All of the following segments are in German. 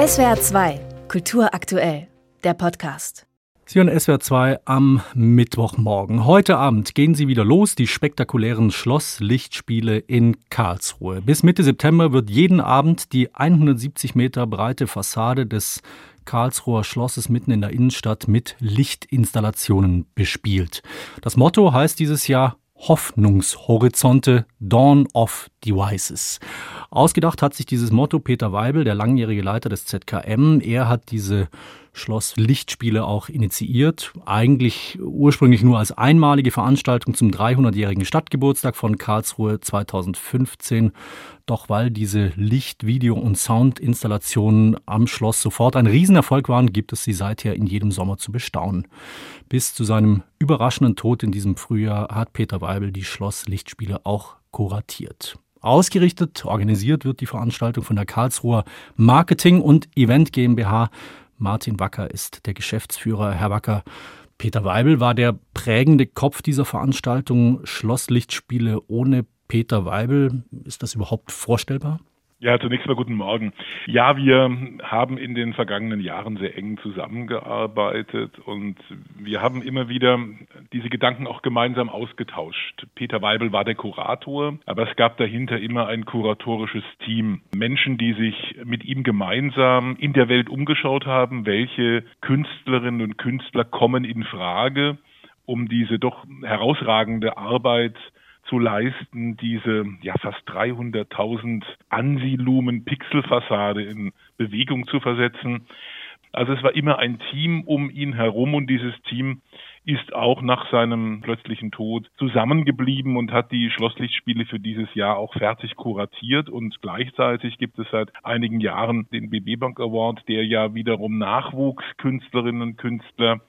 SWR 2, Kultur aktuell, der Podcast. Sie hören SWR 2 am Mittwochmorgen. Heute Abend gehen sie wieder los, die spektakulären Schlosslichtspiele in Karlsruhe. Bis Mitte September wird jeden Abend die 170 Meter breite Fassade des Karlsruher Schlosses mitten in der Innenstadt mit Lichtinstallationen bespielt. Das Motto heißt dieses Jahr Hoffnungshorizonte, Dawn of Devices. Ausgedacht hat sich dieses Motto Peter Weibel, der langjährige Leiter des ZKM. Er hat diese Schloss Lichtspiele auch initiiert. Eigentlich ursprünglich nur als einmalige Veranstaltung zum 300-jährigen Stadtgeburtstag von Karlsruhe 2015. Doch weil diese Licht-, Video- und Soundinstallationen am Schloss sofort ein Riesenerfolg waren, gibt es sie seither in jedem Sommer zu bestaunen. Bis zu seinem überraschenden Tod in diesem Frühjahr hat Peter Weibel die Schloss Lichtspiele auch kuratiert. Ausgerichtet, organisiert wird die Veranstaltung von der Karlsruher Marketing und Event GmbH. Martin Wacker ist der Geschäftsführer. Herr Wacker, Peter Weibel war der prägende Kopf dieser Veranstaltung. Schlosslichtspiele ohne Peter Weibel. Ist das überhaupt vorstellbar? Ja, zunächst mal guten Morgen. Ja, wir haben in den vergangenen Jahren sehr eng zusammengearbeitet und wir haben immer wieder diese Gedanken auch gemeinsam ausgetauscht. Peter Weibel war der Kurator, aber es gab dahinter immer ein kuratorisches Team. Menschen, die sich mit ihm gemeinsam in der Welt umgeschaut haben, welche Künstlerinnen und Künstler kommen in Frage, um diese doch herausragende Arbeit zu leisten, diese ja fast 300.000 Ansilumen Pixelfassade in Bewegung zu versetzen. Also es war immer ein Team um ihn herum und dieses Team ist auch nach seinem plötzlichen Tod zusammengeblieben und hat die Schlosslichtspiele für dieses Jahr auch fertig kuratiert und gleichzeitig gibt es seit einigen Jahren den BB Bank Award, der ja wiederum Nachwuchskünstlerinnen und Künstler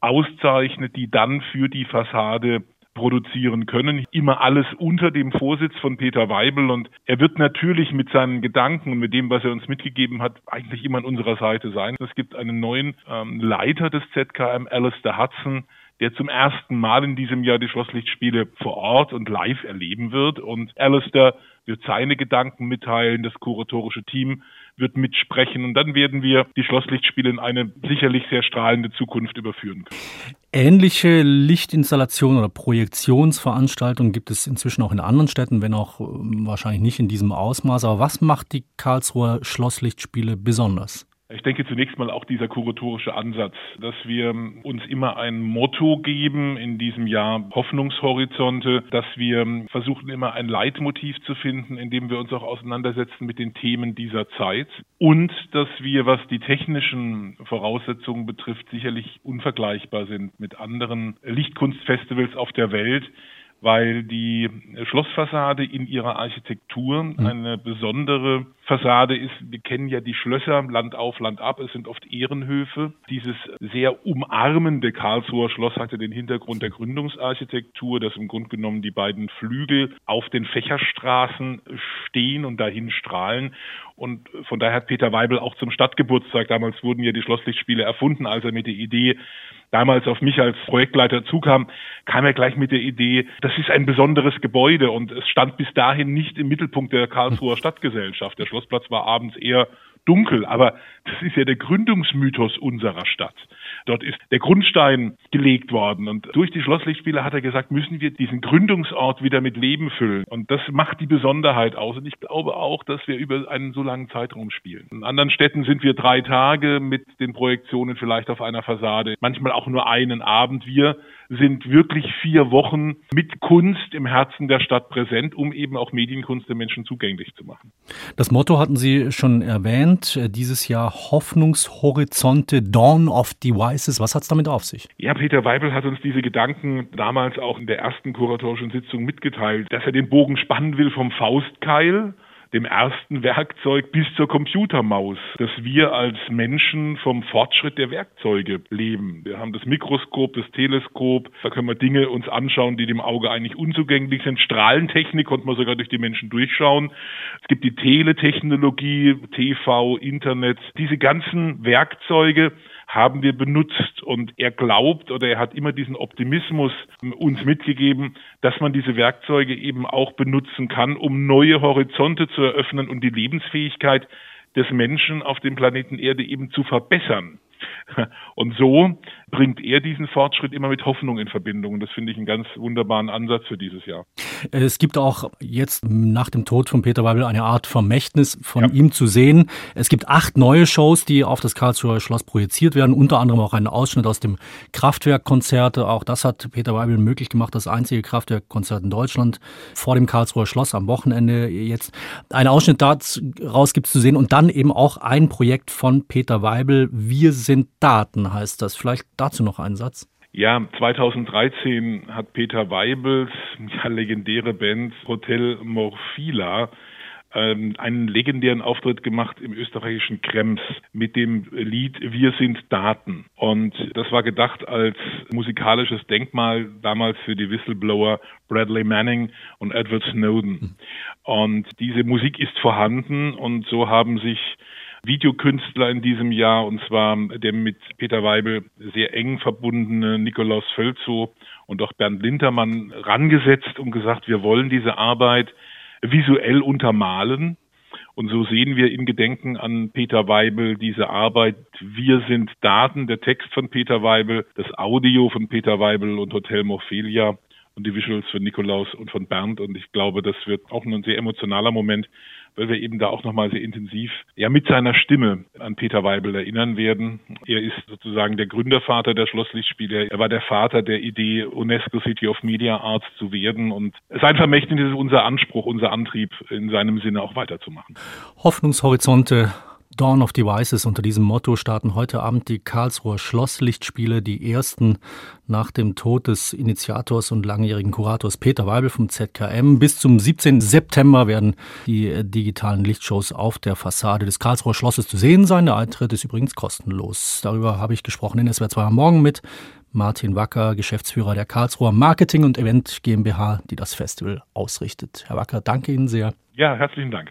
auszeichnet, die dann für die Fassade produzieren können. Immer alles unter dem Vorsitz von Peter Weibel und er wird natürlich mit seinen Gedanken und mit dem, was er uns mitgegeben hat, eigentlich immer an unserer Seite sein. Es gibt einen neuen ähm, Leiter des ZKM, Alistair Hudson, der zum ersten Mal in diesem Jahr die Schlosslichtspiele vor Ort und live erleben wird. Und Alistair wird seine Gedanken mitteilen, das kuratorische Team wird mitsprechen und dann werden wir die Schlosslichtspiele in eine sicherlich sehr strahlende Zukunft überführen können. Ähnliche Lichtinstallationen oder Projektionsveranstaltungen gibt es inzwischen auch in anderen Städten, wenn auch ähm, wahrscheinlich nicht in diesem Ausmaß. Aber was macht die Karlsruher Schlosslichtspiele besonders? Ich denke zunächst mal auch dieser kuratorische Ansatz, dass wir uns immer ein Motto geben in diesem Jahr Hoffnungshorizonte, dass wir versuchen immer ein Leitmotiv zu finden, in dem wir uns auch auseinandersetzen mit den Themen dieser Zeit. Und dass wir, was die technischen Voraussetzungen betrifft, sicherlich unvergleichbar sind mit anderen Lichtkunstfestivals auf der Welt weil die Schlossfassade in ihrer Architektur mhm. eine besondere Fassade ist. Wir kennen ja die Schlösser Land auf, Land ab. Es sind oft Ehrenhöfe. Dieses sehr umarmende Karlsruher Schloss hatte den Hintergrund der Gründungsarchitektur, dass im Grunde genommen die beiden Flügel auf den Fächerstraßen stehen und dahin strahlen. Und von daher hat Peter Weibel auch zum Stadtgeburtstag, damals wurden ja die Schlosslichtspiele erfunden, als er mit der Idee damals auf mich als Projektleiter zukam, kam er gleich mit der Idee, das ist ein besonderes Gebäude und es stand bis dahin nicht im Mittelpunkt der Karlsruher Stadtgesellschaft. Der Schlossplatz war abends eher dunkel, aber das ist ja der Gründungsmythos unserer Stadt. Dort ist der Grundstein gelegt worden und durch die Schlosslichtspiele hat er gesagt, müssen wir diesen Gründungsort wieder mit Leben füllen und das macht die Besonderheit aus und ich glaube auch, dass wir über einen so langen Zeitraum spielen. In anderen Städten sind wir drei Tage mit den Projektionen vielleicht auf einer Fassade, manchmal auch nur einen Abend. Wir sind wirklich vier Wochen mit Kunst im Herzen der Stadt präsent, um eben auch Medienkunst den Menschen zugänglich zu machen. Das Motto hatten Sie schon erwähnt, äh, dieses Jahr Hoffnungshorizonte, Dawn of Devices. Was hat es damit auf sich? Ja, Peter Weibel hat uns diese Gedanken damals auch in der ersten kuratorischen Sitzung mitgeteilt, dass er den Bogen spannen will vom Faustkeil dem ersten Werkzeug bis zur Computermaus, dass wir als Menschen vom Fortschritt der Werkzeuge leben. Wir haben das Mikroskop, das Teleskop, da können wir Dinge uns anschauen, die dem Auge eigentlich unzugänglich sind. Strahlentechnik konnte man sogar durch die Menschen durchschauen. Es gibt die Teletechnologie, TV, Internet, diese ganzen Werkzeuge, haben wir benutzt. Und er glaubt oder er hat immer diesen Optimismus uns mitgegeben, dass man diese Werkzeuge eben auch benutzen kann, um neue Horizonte zu eröffnen und die Lebensfähigkeit des Menschen auf dem Planeten Erde eben zu verbessern. Und so bringt er diesen Fortschritt immer mit Hoffnung in Verbindung. Und das finde ich einen ganz wunderbaren Ansatz für dieses Jahr. Es gibt auch jetzt nach dem Tod von Peter Weibel eine Art Vermächtnis von ja. ihm zu sehen. Es gibt acht neue Shows, die auf das Karlsruher Schloss projiziert werden, unter anderem auch einen Ausschnitt aus dem Kraftwerkkonzert. Auch das hat Peter Weibel möglich gemacht, das einzige Kraftwerkkonzert in Deutschland vor dem Karlsruher Schloss am Wochenende jetzt. Ein Ausschnitt daraus gibt es zu sehen und dann eben auch ein Projekt von Peter Weibel. Wir sind Daten heißt das. Vielleicht dazu noch einen Satz. Ja, 2013 hat Peter Weibels ja, legendäre Band Hotel Morphila ähm, einen legendären Auftritt gemacht im österreichischen Krems mit dem Lied Wir sind Daten. Und das war gedacht als musikalisches Denkmal damals für die Whistleblower Bradley Manning und Edward Snowden. Und diese Musik ist vorhanden und so haben sich Videokünstler in diesem Jahr, und zwar der mit Peter Weibel sehr eng verbundene Nikolaus Völzow und auch Bernd Lintermann rangesetzt und gesagt, wir wollen diese Arbeit visuell untermalen. Und so sehen wir in Gedenken an Peter Weibel diese Arbeit Wir sind Daten, der Text von Peter Weibel, das Audio von Peter Weibel und Hotel Morphelia und die Visuals von Nikolaus und von Bernd. Und ich glaube, das wird auch ein sehr emotionaler Moment, weil wir eben da auch nochmal sehr intensiv ja mit seiner Stimme an Peter Weibel erinnern werden. Er ist sozusagen der Gründervater der Schlosslichtspiele. Er war der Vater der Idee, UNESCO City of Media Arts zu werden. Und sein Vermächtnis ist unser Anspruch, unser Antrieb, in seinem Sinne auch weiterzumachen. Hoffnungshorizonte Dawn of Devices. Unter diesem Motto starten heute Abend die Karlsruher Schlosslichtspiele, die ersten nach dem Tod des Initiators und langjährigen Kurators Peter Weibel vom ZKM. Bis zum 17. September werden die äh, digitalen Lichtshows auf der Fassade des Karlsruher Schlosses zu sehen sein. Der Eintritt ist übrigens kostenlos. Darüber habe ich gesprochen in SWR 2 am Morgen mit Martin Wacker, Geschäftsführer der Karlsruher Marketing und Event GmbH, die das Festival ausrichtet. Herr Wacker, danke Ihnen sehr. Ja, herzlichen Dank.